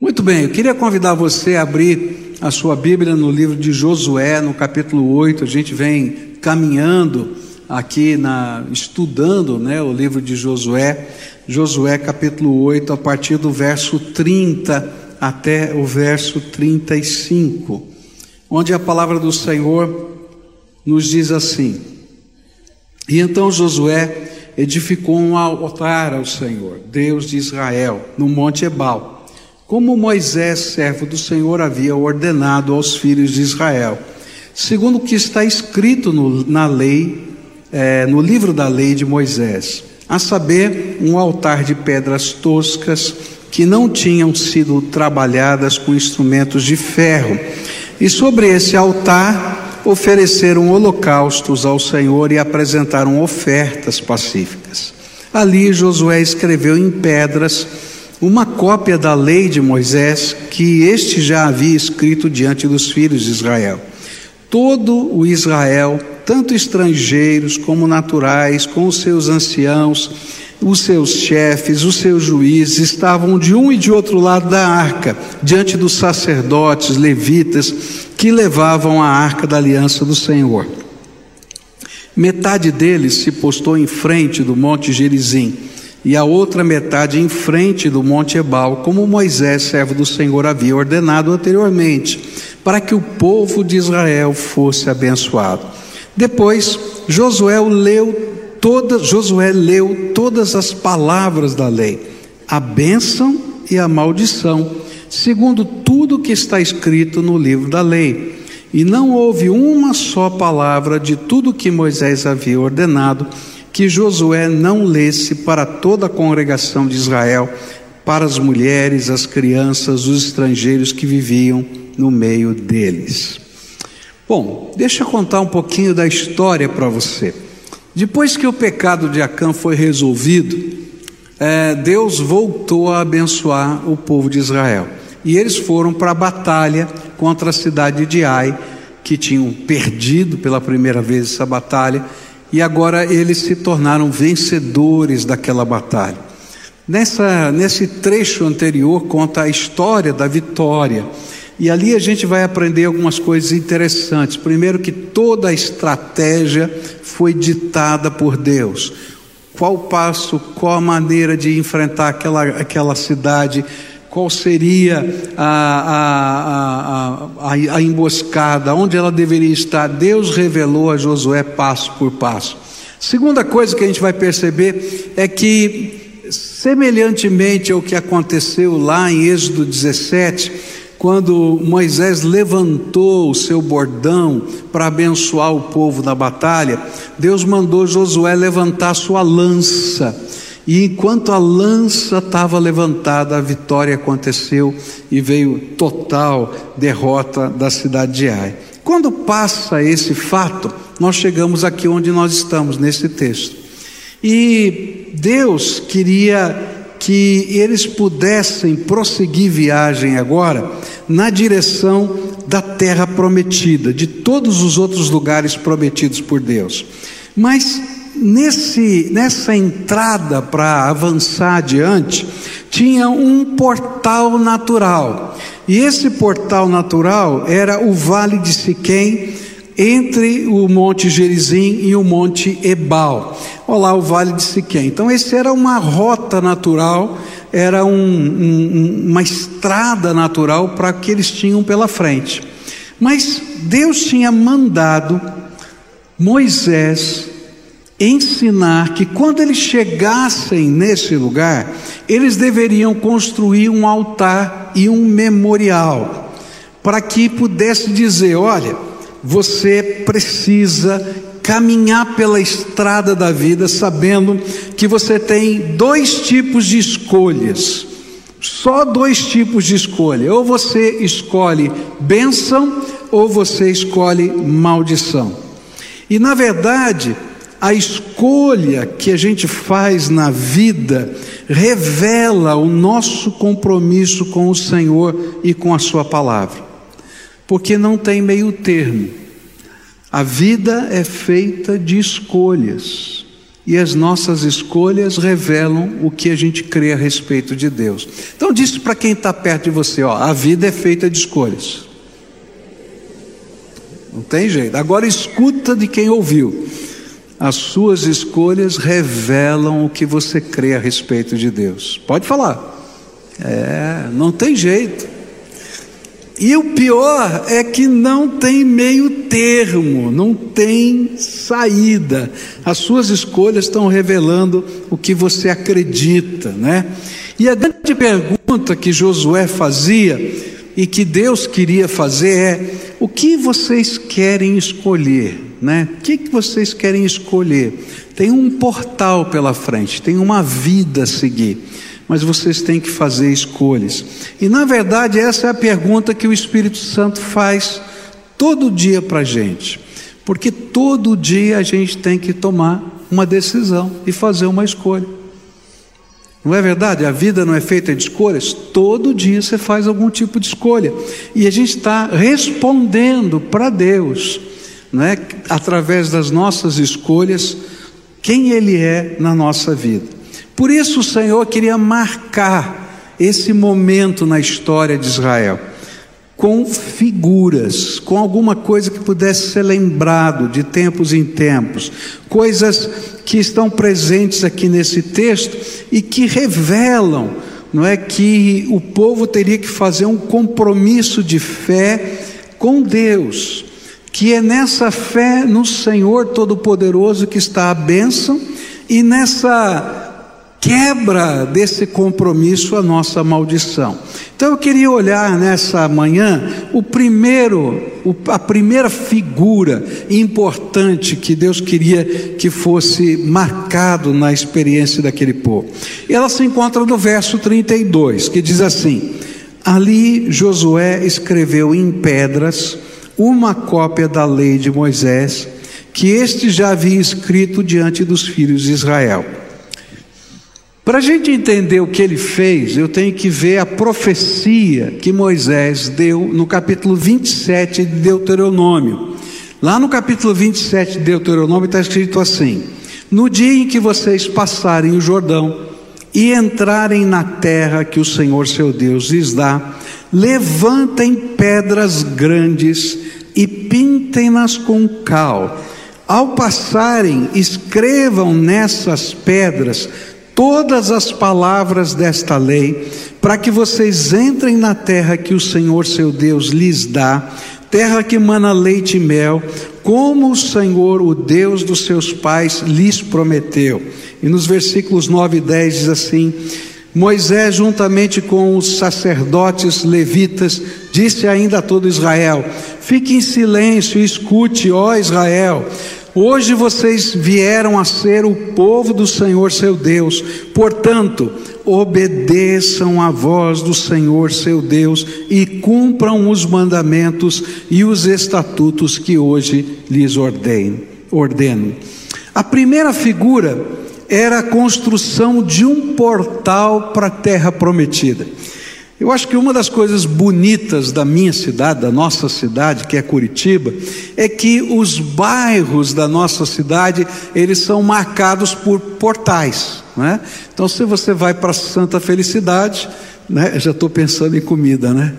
Muito bem, eu queria convidar você a abrir a sua Bíblia no livro de Josué, no capítulo 8. A gente vem caminhando aqui na estudando, né, o livro de Josué, Josué capítulo 8, a partir do verso 30 até o verso 35, onde a palavra do Senhor nos diz assim: E então Josué edificou um altar ao Senhor, Deus de Israel, no monte Ebal como Moisés, servo do Senhor, havia ordenado aos filhos de Israel, segundo o que está escrito no, na lei, é, no livro da lei de Moisés, a saber, um altar de pedras toscas que não tinham sido trabalhadas com instrumentos de ferro, e sobre esse altar ofereceram holocaustos ao Senhor e apresentaram ofertas pacíficas. Ali Josué escreveu em pedras uma cópia da lei de Moisés que este já havia escrito diante dos filhos de Israel. Todo o Israel, tanto estrangeiros como naturais, com os seus anciãos, os seus chefes, os seus juízes, estavam de um e de outro lado da arca, diante dos sacerdotes levitas que levavam a arca da aliança do Senhor. Metade deles se postou em frente do monte Gerizim e a outra metade em frente do Monte Ebal, como Moisés, servo do Senhor, havia ordenado anteriormente, para que o povo de Israel fosse abençoado. Depois, Josué leu todas, Josué leu todas as palavras da lei, a bênção e a maldição, segundo tudo que está escrito no livro da lei. E não houve uma só palavra de tudo que Moisés havia ordenado que Josué não lesse para toda a congregação de Israel, para as mulheres, as crianças, os estrangeiros que viviam no meio deles. Bom, deixa eu contar um pouquinho da história para você. Depois que o pecado de Acã foi resolvido, é, Deus voltou a abençoar o povo de Israel. E eles foram para a batalha contra a cidade de Ai, que tinham perdido pela primeira vez essa batalha e agora eles se tornaram vencedores daquela batalha. Nessa, nesse trecho anterior conta a história da vitória. E ali a gente vai aprender algumas coisas interessantes. Primeiro, que toda a estratégia foi ditada por Deus. Qual passo, qual a maneira de enfrentar aquela, aquela cidade, qual seria a, a, a, a, emboscada, onde ela deveria estar. Deus revelou a Josué passo por passo. Segunda coisa que a gente vai perceber é que, semelhantemente ao que aconteceu lá em Êxodo 17, quando Moisés levantou o seu bordão para abençoar o povo na batalha, Deus mandou Josué levantar sua lança e enquanto a lança estava levantada, a vitória aconteceu e veio total derrota da cidade de Ai. Quando passa esse fato, nós chegamos aqui onde nós estamos, nesse texto. E Deus queria que eles pudessem prosseguir viagem agora na direção da terra prometida, de todos os outros lugares prometidos por Deus. Mas Nesse, nessa entrada para avançar adiante, tinha um portal natural. E esse portal natural era o Vale de Siquém, entre o Monte Gerizim e o Monte Ebal. Olha lá o Vale de Siquém. Então, esse era uma rota natural, era um, um, uma estrada natural para que eles tinham pela frente. Mas Deus tinha mandado Moisés ensinar que quando eles chegassem nesse lugar, eles deveriam construir um altar e um memorial, para que pudesse dizer: olha, você precisa caminhar pela estrada da vida sabendo que você tem dois tipos de escolhas. Só dois tipos de escolha. Ou você escolhe bênção ou você escolhe maldição. E na verdade, a escolha que a gente faz na vida revela o nosso compromisso com o Senhor e com a Sua palavra, porque não tem meio termo. A vida é feita de escolhas, e as nossas escolhas revelam o que a gente crê a respeito de Deus. Então, disse para quem está perto de você: ó, a vida é feita de escolhas. Não tem jeito. Agora, escuta de quem ouviu. As suas escolhas revelam o que você crê a respeito de Deus. Pode falar. É, não tem jeito. E o pior é que não tem meio termo, não tem saída. As suas escolhas estão revelando o que você acredita, né? E a grande pergunta que Josué fazia e que Deus queria fazer é: o que vocês querem escolher, né? O que, que vocês querem escolher? Tem um portal pela frente, tem uma vida a seguir mas vocês têm que fazer escolhas. E na verdade, essa é a pergunta que o Espírito Santo faz todo dia para a gente, porque todo dia a gente tem que tomar uma decisão e fazer uma escolha. Não é verdade? A vida não é feita de escolhas. Todo dia você faz algum tipo de escolha. E a gente está respondendo para Deus, não é? através das nossas escolhas, quem Ele é na nossa vida. Por isso o Senhor queria marcar esse momento na história de Israel com figuras, com alguma coisa que pudesse ser lembrado de tempos em tempos, coisas que estão presentes aqui nesse texto e que revelam, não é que o povo teria que fazer um compromisso de fé com Deus, que é nessa fé no Senhor Todo-Poderoso que está a bênção e nessa quebra desse compromisso a nossa maldição. Então eu queria olhar nessa manhã o primeiro, a primeira figura importante que Deus queria que fosse marcado na experiência daquele povo. E ela se encontra no verso 32, que diz assim: Ali Josué escreveu em pedras uma cópia da lei de Moisés, que este já havia escrito diante dos filhos de Israel. Para a gente entender o que ele fez, eu tenho que ver a profecia que Moisés deu no capítulo 27 de Deuteronômio. Lá no capítulo 27 de Deuteronômio está escrito assim: No dia em que vocês passarem o Jordão e entrarem na terra que o Senhor seu Deus lhes dá, levantem pedras grandes e pintem-nas com cal. Ao passarem, escrevam nessas pedras todas as palavras desta lei, para que vocês entrem na terra que o Senhor seu Deus lhes dá, terra que mana leite e mel, como o Senhor, o Deus dos seus pais, lhes prometeu. E nos versículos 9 e 10 diz assim: Moisés, juntamente com os sacerdotes levitas, disse ainda a todo Israel: Fique em silêncio e escute, ó Israel. Hoje vocês vieram a ser o povo do Senhor seu Deus, portanto, obedeçam a voz do Senhor seu Deus e cumpram os mandamentos e os estatutos que hoje lhes ordeno. A primeira figura era a construção de um portal para a terra prometida. Eu acho que uma das coisas bonitas da minha cidade, da nossa cidade, que é Curitiba, é que os bairros da nossa cidade, eles são marcados por portais. Né? Então, se você vai para Santa Felicidade, né? já estou pensando em comida, né?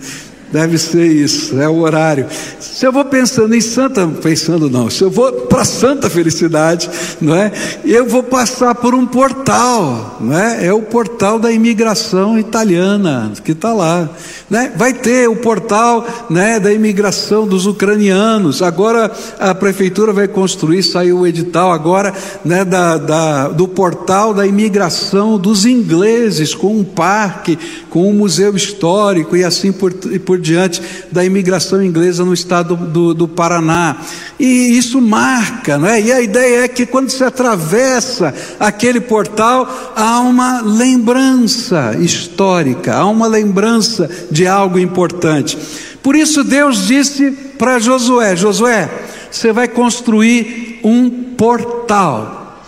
Deve ser isso, é o horário. Se eu vou pensando em santa, pensando não, se eu vou para santa felicidade, não é? Eu vou passar por um portal, não é? É o portal da imigração italiana que está lá, né? Vai ter o portal, né, da imigração dos ucranianos. Agora a prefeitura vai construir, saiu o edital agora, né, da, da do portal da imigração dos ingleses com um parque, com um museu histórico e assim por, por diante da imigração inglesa no estado do, do Paraná. E isso marca, não é? E a ideia é que quando se atravessa aquele portal, há uma lembrança histórica, há uma lembrança de algo importante. Por isso Deus disse para Josué: Josué, você vai construir um portal,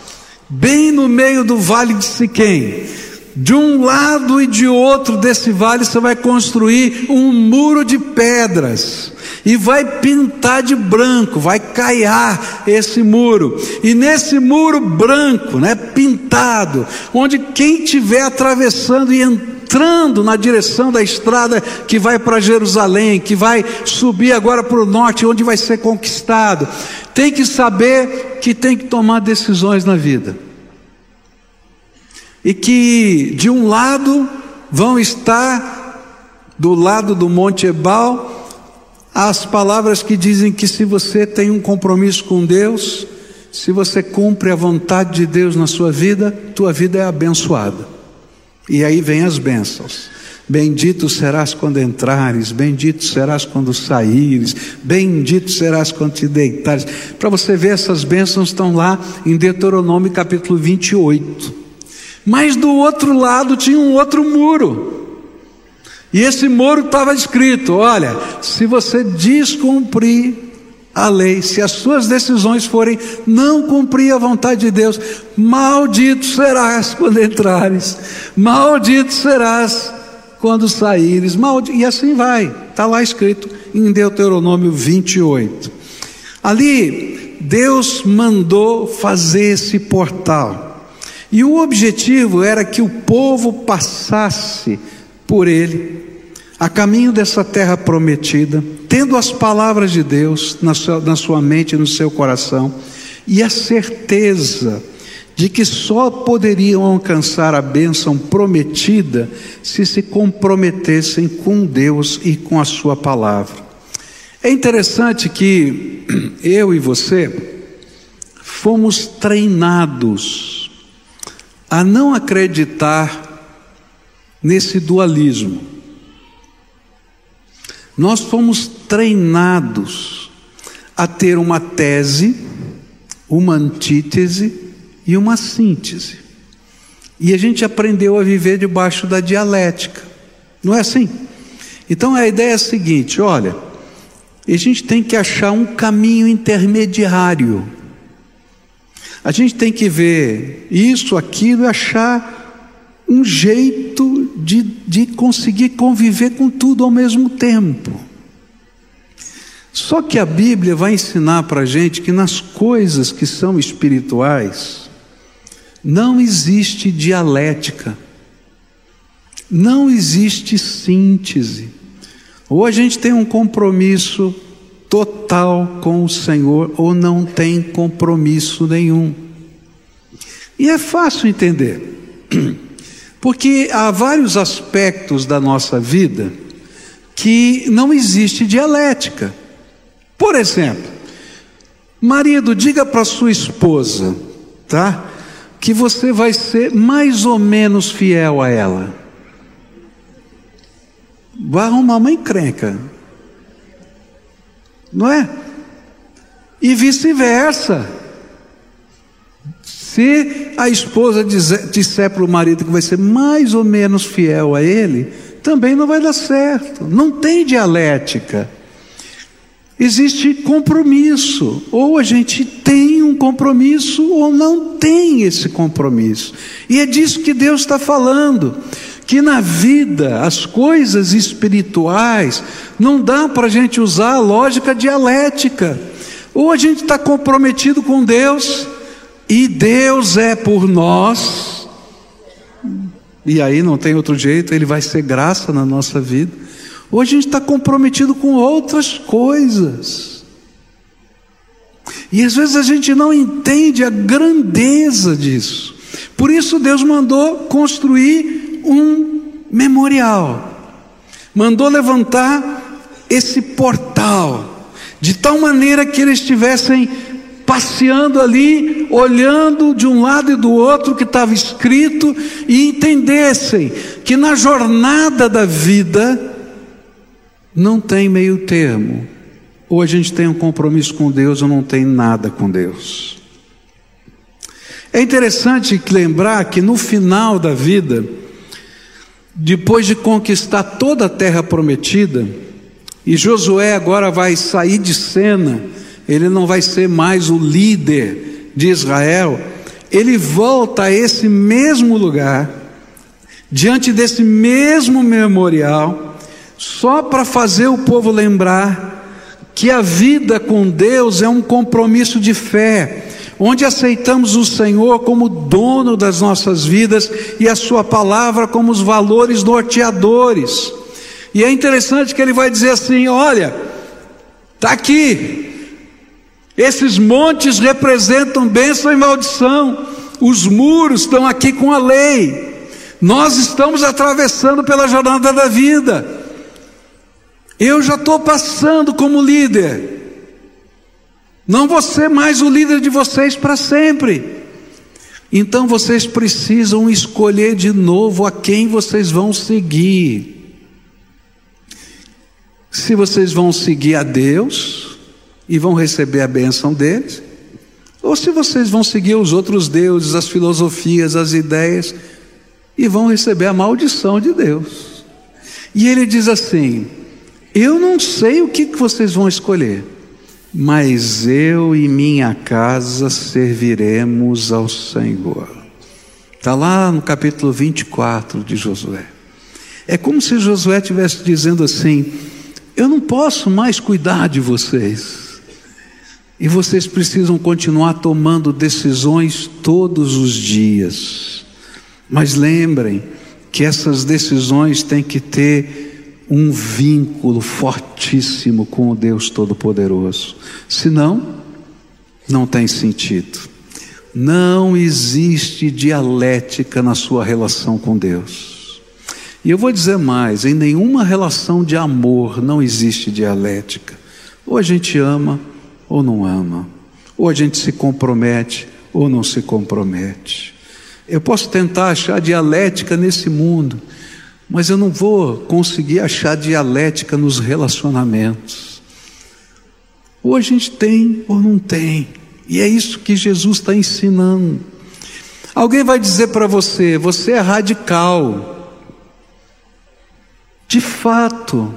bem no meio do vale de Siquém de um lado e de outro desse vale você vai construir um muro de pedras e vai pintar de branco, vai caiar esse muro. E nesse muro branco, né, pintado, onde quem estiver atravessando e entrando na direção da estrada que vai para Jerusalém, que vai subir agora para o norte, onde vai ser conquistado, tem que saber que tem que tomar decisões na vida e que de um lado vão estar do lado do Monte Ebal as palavras que dizem que se você tem um compromisso com Deus, se você cumpre a vontade de Deus na sua vida, tua vida é abençoada. E aí vem as bênçãos. Bendito serás quando entrares, bendito serás quando saíres, bendito serás quando te deitares. Para você ver, essas bênçãos estão lá em Deuteronômio capítulo 28. Mas do outro lado tinha um outro muro. E esse muro estava escrito: olha, se você descumprir a lei, se as suas decisões forem não cumprir a vontade de Deus, maldito serás quando entrares, maldito serás quando saíres, maldito, e assim vai, está lá escrito em Deuteronômio 28. Ali, Deus mandou fazer esse portal. E o objetivo era que o povo passasse por ele, a caminho dessa terra prometida, tendo as palavras de Deus na sua, na sua mente e no seu coração, e a certeza de que só poderiam alcançar a bênção prometida se se comprometessem com Deus e com a Sua palavra. É interessante que eu e você fomos treinados a não acreditar nesse dualismo. Nós fomos treinados a ter uma tese, uma antítese e uma síntese. E a gente aprendeu a viver debaixo da dialética. Não é assim? Então a ideia é a seguinte: olha, a gente tem que achar um caminho intermediário a gente tem que ver isso, aquilo e achar um jeito de, de conseguir conviver com tudo ao mesmo tempo. Só que a Bíblia vai ensinar para a gente que nas coisas que são espirituais, não existe dialética, não existe síntese. Ou a gente tem um compromisso total com o Senhor ou não tem compromisso nenhum. E é fácil entender, porque há vários aspectos da nossa vida que não existe dialética. Por exemplo, marido, diga para sua esposa, tá? Que você vai ser mais ou menos fiel a ela. Vai arrumar uma encrenca não é? E vice-versa. Se a esposa disser para o marido que vai ser mais ou menos fiel a ele, também não vai dar certo. Não tem dialética. Existe compromisso. Ou a gente tem um compromisso, ou não tem esse compromisso. E é disso que Deus está falando que na vida, as coisas espirituais, não dá para a gente usar a lógica dialética. Ou a gente está comprometido com Deus, e Deus é por nós, e aí não tem outro jeito, Ele vai ser graça na nossa vida. Ou a gente está comprometido com outras coisas. E às vezes a gente não entende a grandeza disso. Por isso Deus mandou construir um memorial. Mandou levantar esse portal, de tal maneira que eles estivessem passeando ali, olhando de um lado e do outro que estava escrito e entendessem que na jornada da vida não tem meio termo. Ou a gente tem um compromisso com Deus ou não tem nada com Deus. É interessante lembrar que no final da vida, depois de conquistar toda a terra prometida, e Josué agora vai sair de cena, ele não vai ser mais o líder de Israel, ele volta a esse mesmo lugar, diante desse mesmo memorial, só para fazer o povo lembrar que a vida com Deus é um compromisso de fé, onde aceitamos o Senhor como dono das nossas vidas e a Sua palavra como os valores norteadores. E é interessante que ele vai dizer assim: olha, está aqui, esses montes representam bênção e maldição, os muros estão aqui com a lei, nós estamos atravessando pela jornada da vida. Eu já estou passando como líder. Não vou ser mais o líder de vocês para sempre. Então vocês precisam escolher de novo a quem vocês vão seguir. Se vocês vão seguir a Deus e vão receber a bênção deles, ou se vocês vão seguir os outros deuses, as filosofias, as ideias, e vão receber a maldição de Deus. E ele diz assim: Eu não sei o que vocês vão escolher, mas eu e minha casa serviremos ao Senhor. Está lá no capítulo 24 de Josué. É como se Josué estivesse dizendo assim: Eu não posso mais cuidar de vocês. E vocês precisam continuar tomando decisões todos os dias. Mas lembrem que essas decisões têm que ter um vínculo fortíssimo com o Deus Todo-Poderoso. Senão, não tem sentido. Não existe dialética na sua relação com Deus. E eu vou dizer mais: em nenhuma relação de amor não existe dialética. Ou a gente ama ou não ama. Ou a gente se compromete ou não se compromete. Eu posso tentar achar dialética nesse mundo mas eu não vou conseguir achar dialética nos relacionamentos. Ou a gente tem ou não tem. E é isso que Jesus está ensinando. Alguém vai dizer para você: você é radical. De fato,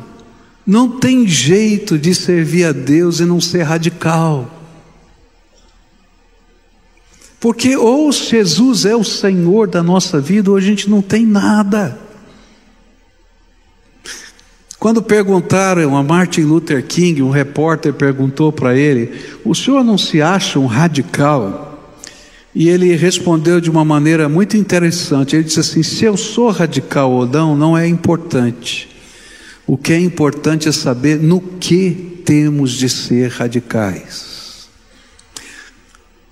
não tem jeito de servir a Deus e não ser radical. Porque ou Jesus é o Senhor da nossa vida, ou a gente não tem nada. Quando perguntaram a Martin Luther King, um repórter perguntou para ele: O senhor não se acha um radical? E ele respondeu de uma maneira muito interessante. Ele disse assim: Se eu sou radical ou não, não é importante. O que é importante é saber no que temos de ser radicais.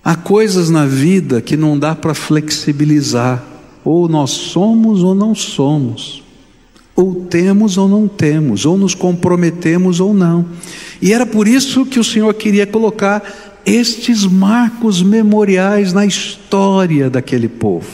Há coisas na vida que não dá para flexibilizar. Ou nós somos ou não somos. Ou temos ou não temos, ou nos comprometemos ou não. E era por isso que o Senhor queria colocar estes marcos memoriais na história daquele povo,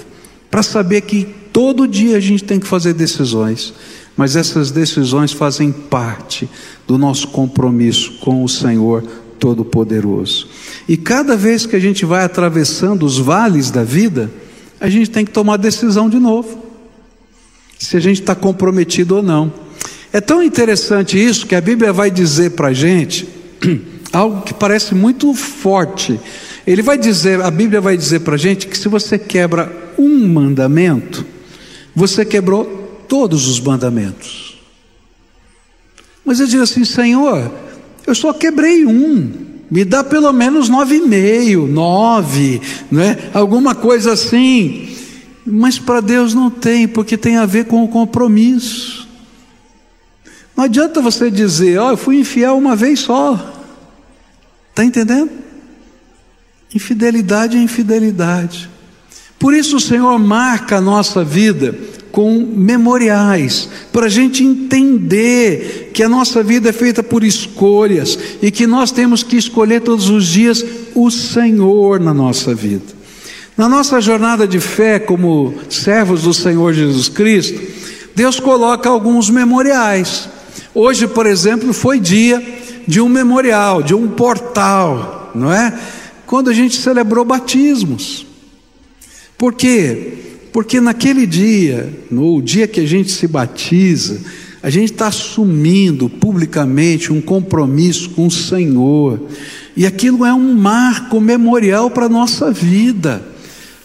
para saber que todo dia a gente tem que fazer decisões, mas essas decisões fazem parte do nosso compromisso com o Senhor Todo-Poderoso. E cada vez que a gente vai atravessando os vales da vida, a gente tem que tomar decisão de novo se a gente está comprometido ou não. É tão interessante isso que a Bíblia vai dizer para a gente algo que parece muito forte. Ele vai dizer, a Bíblia vai dizer para a gente que se você quebra um mandamento, você quebrou todos os mandamentos. Mas eu digo assim, Senhor, eu só quebrei um. Me dá pelo menos nove e meio, nove, não é? Alguma coisa assim. Mas para Deus não tem, porque tem a ver com o compromisso. Não adianta você dizer, ó, oh, eu fui infiel uma vez só. Está entendendo? Infidelidade é infidelidade. Por isso o Senhor marca a nossa vida com memoriais, para a gente entender que a nossa vida é feita por escolhas e que nós temos que escolher todos os dias o Senhor na nossa vida. Na nossa jornada de fé como servos do Senhor Jesus Cristo, Deus coloca alguns memoriais. Hoje, por exemplo, foi dia de um memorial, de um portal, não é? Quando a gente celebrou batismos. Por quê? Porque naquele dia, no dia que a gente se batiza, a gente está assumindo publicamente um compromisso com o Senhor, e aquilo é um marco memorial para a nossa vida.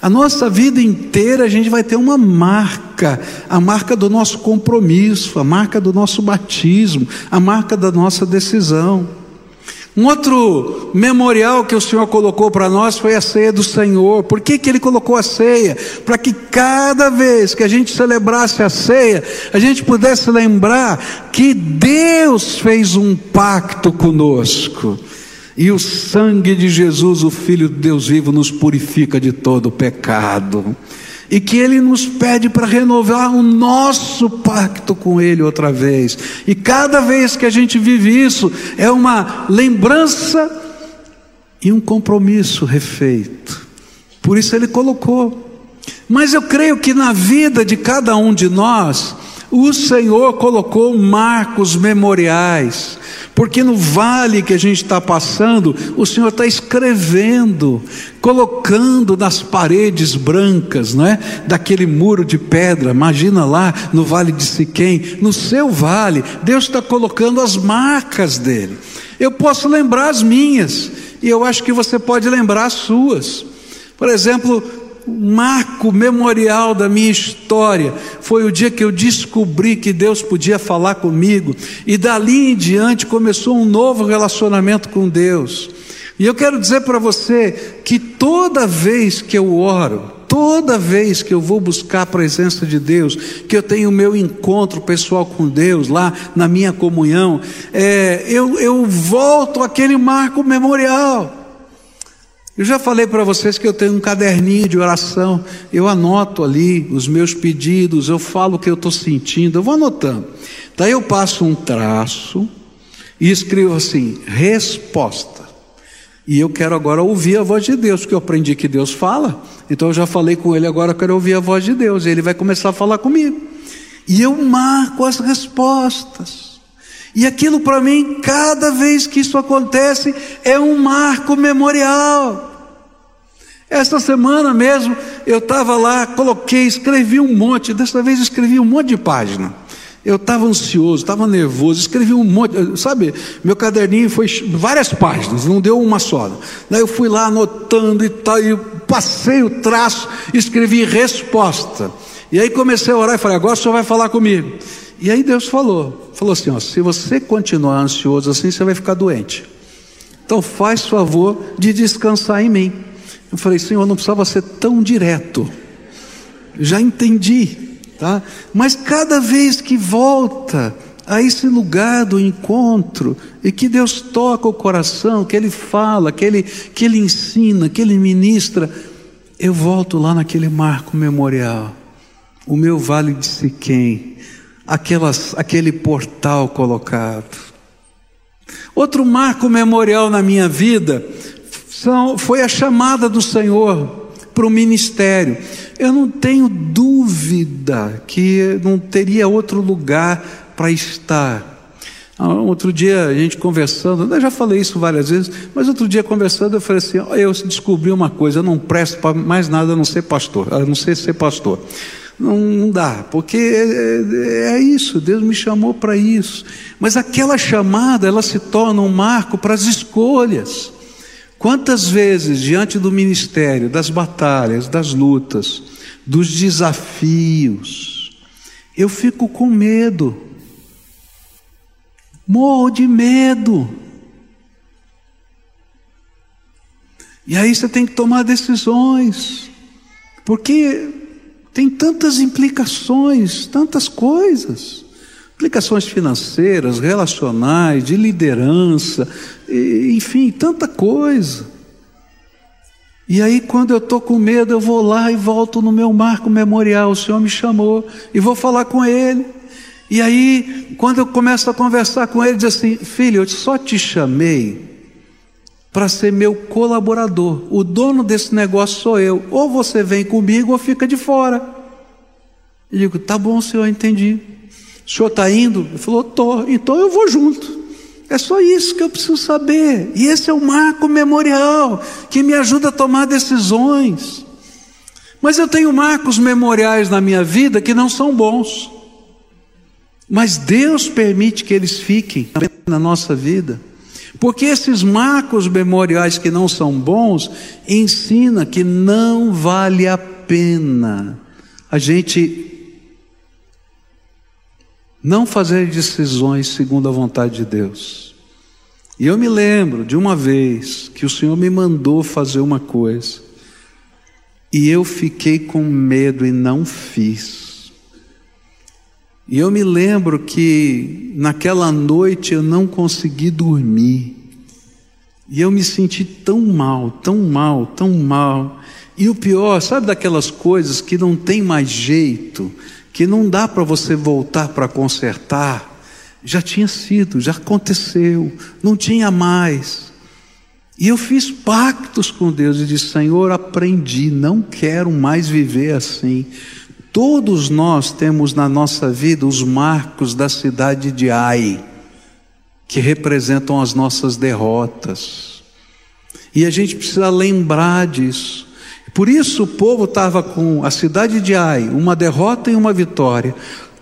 A nossa vida inteira a gente vai ter uma marca, a marca do nosso compromisso, a marca do nosso batismo, a marca da nossa decisão. Um outro memorial que o Senhor colocou para nós foi a ceia do Senhor. Por que, que Ele colocou a ceia? Para que cada vez que a gente celebrasse a ceia, a gente pudesse lembrar que Deus fez um pacto conosco. E o sangue de Jesus, o Filho de Deus vivo, nos purifica de todo pecado e que Ele nos pede para renovar o nosso pacto com Ele outra vez. E cada vez que a gente vive isso, é uma lembrança e um compromisso refeito. Por isso Ele colocou. Mas eu creio que na vida de cada um de nós, o Senhor colocou marcos memoriais porque no vale que a gente está passando, o Senhor está escrevendo, colocando nas paredes brancas, não é? Daquele muro de pedra, imagina lá no vale de Siquém, no seu vale, Deus está colocando as marcas dele. Eu posso lembrar as minhas, e eu acho que você pode lembrar as suas. Por exemplo, marco memorial da minha história foi o dia que eu descobri que Deus podia falar comigo, e dali em diante começou um novo relacionamento com Deus. E eu quero dizer para você que toda vez que eu oro, toda vez que eu vou buscar a presença de Deus, que eu tenho o meu encontro pessoal com Deus, lá na minha comunhão, é, eu, eu volto àquele marco memorial. Eu já falei para vocês que eu tenho um caderninho de oração, eu anoto ali os meus pedidos, eu falo o que eu estou sentindo, eu vou anotando. Daí eu passo um traço e escrevo assim: resposta. E eu quero agora ouvir a voz de Deus, porque eu aprendi que Deus fala, então eu já falei com ele, agora eu quero ouvir a voz de Deus, e ele vai começar a falar comigo. E eu marco as respostas. E aquilo para mim, cada vez que isso acontece, é um marco memorial. Esta semana mesmo, eu estava lá, coloquei, escrevi um monte, dessa vez escrevi um monte de página. Eu estava ansioso, estava nervoso, escrevi um monte, sabe? Meu caderninho foi várias páginas, não deu uma só. Daí eu fui lá anotando e tal, e passei o traço, escrevi resposta. E aí comecei a orar e falei: agora o senhor vai falar comigo. E aí Deus falou: falou assim, ó, se você continuar ansioso assim, você vai ficar doente. Então faz favor de descansar em mim. Eu falei, Senhor, não precisava ser tão direto. Já entendi, tá? Mas cada vez que volta a esse lugar do encontro e que Deus toca o coração, que Ele fala, que Ele, que Ele ensina, que Ele ministra, eu volto lá naquele marco memorial, o meu vale de Siquém, aquelas, aquele portal colocado. Outro marco memorial na minha vida são, foi a chamada do Senhor para o ministério. Eu não tenho dúvida que não teria outro lugar para estar. Ah, outro dia a gente conversando, eu já falei isso várias vezes, mas outro dia conversando eu falei assim: eu descobri uma coisa, eu não presto para mais nada a não ser pastor, a não ser ser pastor. Não, não dá, porque é, é, é isso, Deus me chamou para isso. Mas aquela chamada, ela se torna um marco para as escolhas. Quantas vezes, diante do ministério, das batalhas, das lutas, dos desafios, eu fico com medo, morro de medo. E aí você tem que tomar decisões, porque tem tantas implicações, tantas coisas. Implicações financeiras, relacionais, de liderança, enfim, tanta coisa. E aí, quando eu estou com medo, eu vou lá e volto no meu marco memorial. O Senhor me chamou e vou falar com Ele. E aí, quando eu começo a conversar com Ele, diz assim: Filho, eu só te chamei para ser meu colaborador. O dono desse negócio sou eu. Ou você vem comigo ou fica de fora. Eu digo, tá bom, senhor, entendi. O senhor está indo? Ele falou, tô. Então eu vou junto. É só isso que eu preciso saber. E esse é o marco memorial que me ajuda a tomar decisões. Mas eu tenho marcos memoriais na minha vida que não são bons. Mas Deus permite que eles fiquem na nossa vida Porque esses marcos memoriais que não são bons ensina que não vale a pena a gente não fazer decisões segundo a vontade de Deus. E eu me lembro de uma vez que o Senhor me mandou fazer uma coisa, e eu fiquei com medo e não fiz. E eu me lembro que naquela noite eu não consegui dormir. E eu me senti tão mal, tão mal, tão mal. E o pior, sabe daquelas coisas que não tem mais jeito, que não dá para você voltar para consertar? Já tinha sido, já aconteceu, não tinha mais. E eu fiz pactos com Deus e disse: Senhor, aprendi, não quero mais viver assim. Todos nós temos na nossa vida os marcos da cidade de Ai, que representam as nossas derrotas. E a gente precisa lembrar disso. Por isso o povo estava com a cidade de Ai, uma derrota e uma vitória.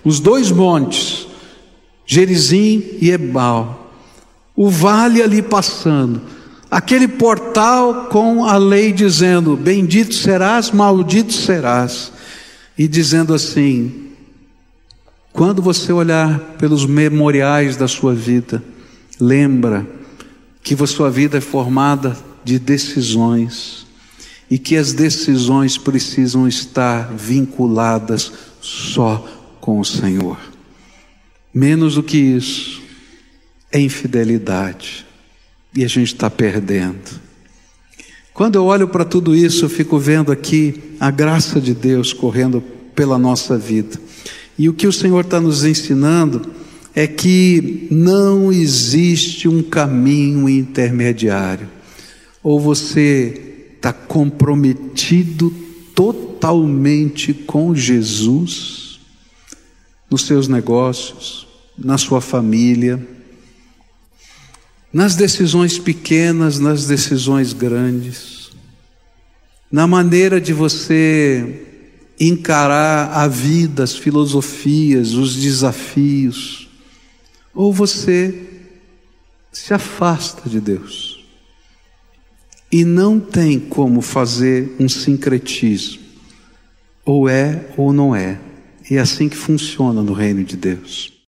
Os dois montes, Gerizim e Ebal. O vale ali passando. Aquele portal com a lei dizendo: Bendito serás, maldito serás. E dizendo assim: quando você olhar pelos memoriais da sua vida, lembra que a sua vida é formada de decisões e que as decisões precisam estar vinculadas só com o Senhor. Menos do que isso é infidelidade e a gente está perdendo. Quando eu olho para tudo isso, eu fico vendo aqui a graça de Deus correndo pela nossa vida. E o que o Senhor está nos ensinando é que não existe um caminho intermediário. Ou você está comprometido totalmente com Jesus, nos seus negócios, na sua família, nas decisões pequenas, nas decisões grandes, na maneira de você encarar a vida, as filosofias, os desafios, ou você se afasta de Deus e não tem como fazer um sincretismo. Ou é ou não é. E é assim que funciona no reino de Deus.